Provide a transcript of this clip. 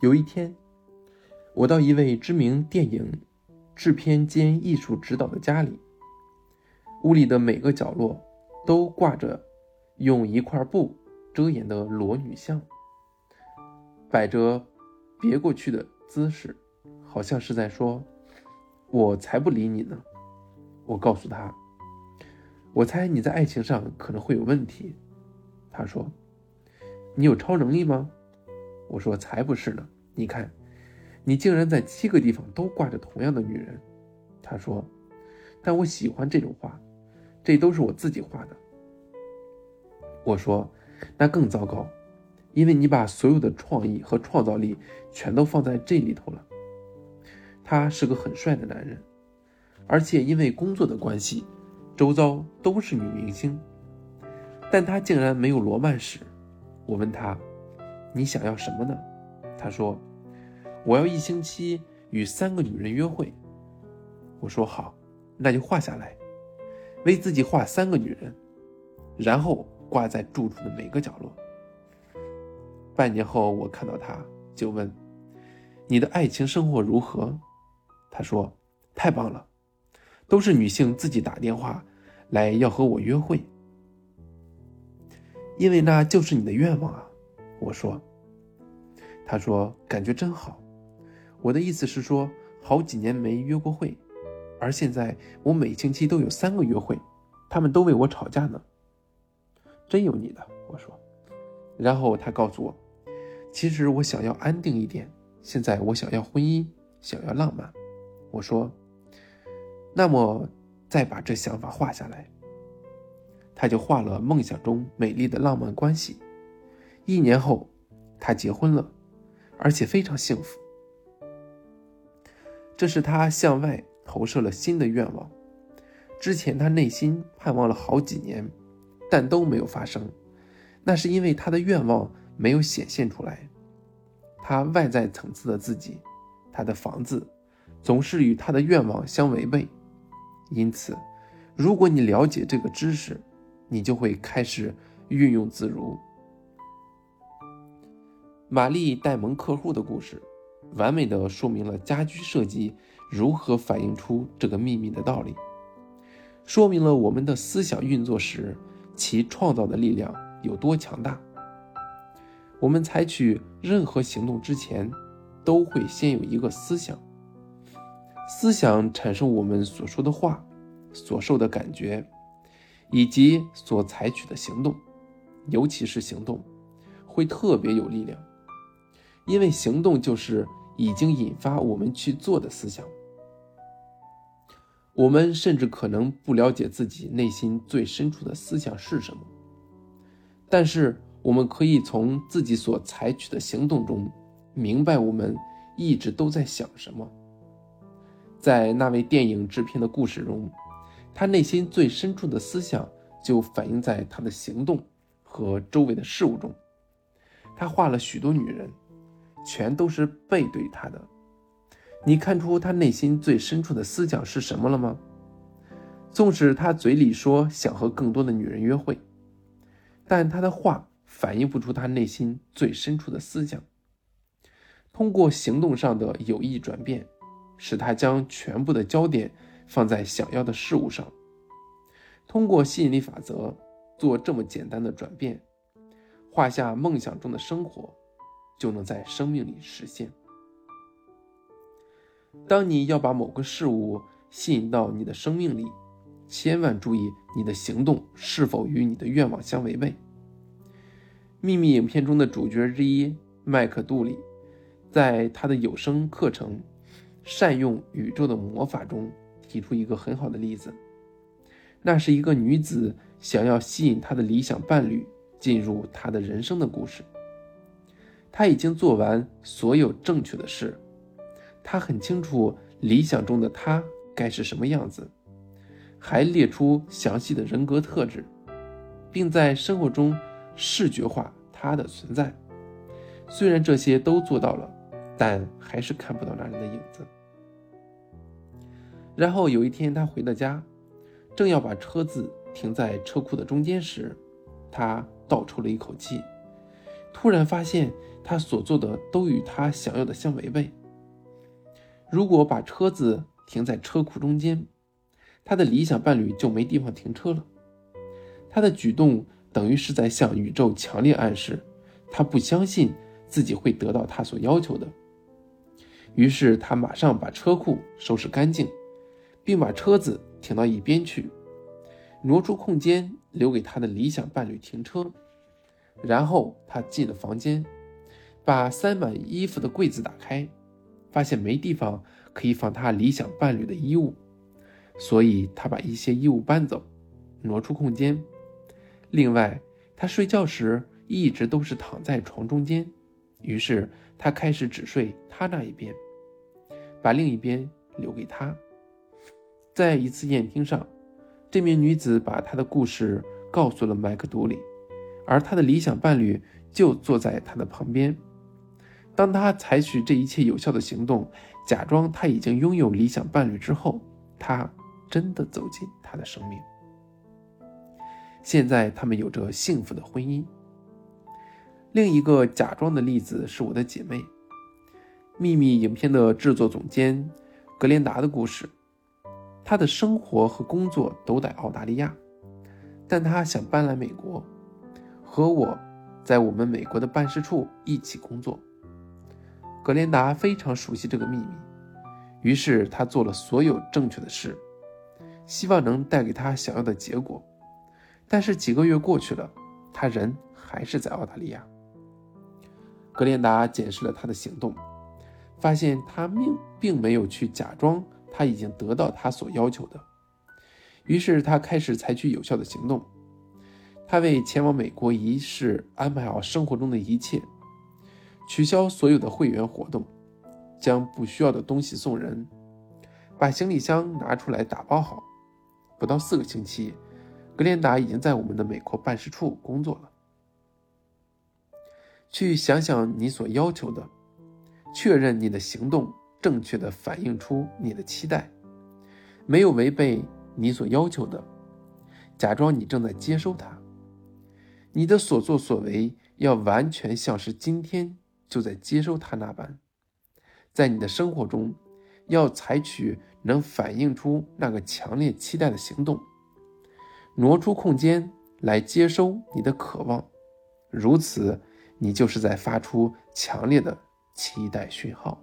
有一天，我到一位知名电影制片兼艺术指导的家里，屋里的每个角落都挂着用一块布遮掩的裸女像，摆着别过去的姿势，好像是在说：“我才不理你呢。”我告诉他：“我猜你在爱情上可能会有问题。”他说：“你有超能力吗？”我说：“才不是呢！你看，你竟然在七个地方都挂着同样的女人。”他说：“但我喜欢这种画，这都是我自己画的。”我说：“那更糟糕，因为你把所有的创意和创造力全都放在这里头了。”他是个很帅的男人。而且因为工作的关系，周遭都是女明星，但他竟然没有罗曼史。我问他：“你想要什么呢？”他说：“我要一星期与三个女人约会。”我说：“好，那就画下来，为自己画三个女人，然后挂在住处的每个角落。”半年后，我看到他，就问：“你的爱情生活如何？”他说：“太棒了。”都是女性自己打电话来要和我约会，因为那就是你的愿望啊。我说，他说感觉真好。我的意思是说，好几年没约过会，而现在我每星期都有三个约会，他们都为我吵架呢。真有你的，我说。然后他告诉我，其实我想要安定一点，现在我想要婚姻，想要浪漫。我说。那么，再把这想法画下来。他就画了梦想中美丽的浪漫关系。一年后，他结婚了，而且非常幸福。这是他向外投射了新的愿望。之前他内心盼望了好几年，但都没有发生。那是因为他的愿望没有显现出来。他外在层次的自己，他的房子，总是与他的愿望相违背。因此，如果你了解这个知识，你就会开始运用自如。玛丽戴蒙客户的故事，完美的说明了家居设计如何反映出这个秘密的道理，说明了我们的思想运作时，其创造的力量有多强大。我们采取任何行动之前，都会先有一个思想。思想产生我们所说的话、所受的感觉，以及所采取的行动，尤其是行动，会特别有力量，因为行动就是已经引发我们去做的思想。我们甚至可能不了解自己内心最深处的思想是什么，但是我们可以从自己所采取的行动中，明白我们一直都在想什么。在那位电影制片的故事中，他内心最深处的思想就反映在他的行动和周围的事物中。他画了许多女人，全都是背对他的。你看出他内心最深处的思想是什么了吗？纵使他嘴里说想和更多的女人约会，但他的话反映不出他内心最深处的思想。通过行动上的有意转变。使他将全部的焦点放在想要的事物上，通过吸引力法则做这么简单的转变，画下梦想中的生活，就能在生命里实现。当你要把某个事物吸引到你的生命里，千万注意你的行动是否与你的愿望相违背。秘密影片中的主角之一麦克杜里，在他的有声课程。善用宇宙的魔法中提出一个很好的例子，那是一个女子想要吸引她的理想伴侣进入她的人生的故事。他已经做完所有正确的事，他很清楚理想中的他该是什么样子，还列出详细的人格特质，并在生活中视觉化他的存在。虽然这些都做到了，但还是看不到那人的影子。然后有一天，他回到家，正要把车子停在车库的中间时，他倒抽了一口气，突然发现他所做的都与他想要的相违背。如果把车子停在车库中间，他的理想伴侣就没地方停车了。他的举动等于是在向宇宙强烈暗示，他不相信自己会得到他所要求的。于是他马上把车库收拾干净，并把车子停到一边去，挪出空间留给他的理想伴侣停车。然后他进了房间，把塞满衣服的柜子打开，发现没地方可以放他理想伴侣的衣物，所以他把一些衣物搬走，挪出空间。另外，他睡觉时一直都是躺在床中间，于是他开始只睡他那一边，把另一边留给他。在一次宴厅上，这名女子把她的故事告诉了麦克杜里，而他的理想伴侣就坐在他的旁边。当他采取这一切有效的行动，假装他已经拥有理想伴侣之后，他真的走进他的生命。现在他们有着幸福的婚姻。另一个假装的例子是我的姐妹，秘密影片的制作总监格莲达的故事。她的生活和工作都在澳大利亚，但她想搬来美国，和我在我们美国的办事处一起工作。格莲达非常熟悉这个秘密，于是他做了所有正确的事，希望能带给他想要的结果。但是几个月过去了，他人还是在澳大利亚。格莲达检视了他的行动，发现他并并没有去假装他已经得到他所要求的。于是他开始采取有效的行动。他为前往美国一事安排好生活中的一切，取消所有的会员活动，将不需要的东西送人，把行李箱拿出来打包好。不到四个星期。格莲达已经在我们的美国办事处工作了。去想想你所要求的，确认你的行动正确的反映出你的期待，没有违背你所要求的，假装你正在接收它。你的所作所为要完全像是今天就在接收它那般，在你的生活中要采取能反映出那个强烈期待的行动。挪出空间来接收你的渴望，如此，你就是在发出强烈的期待讯号。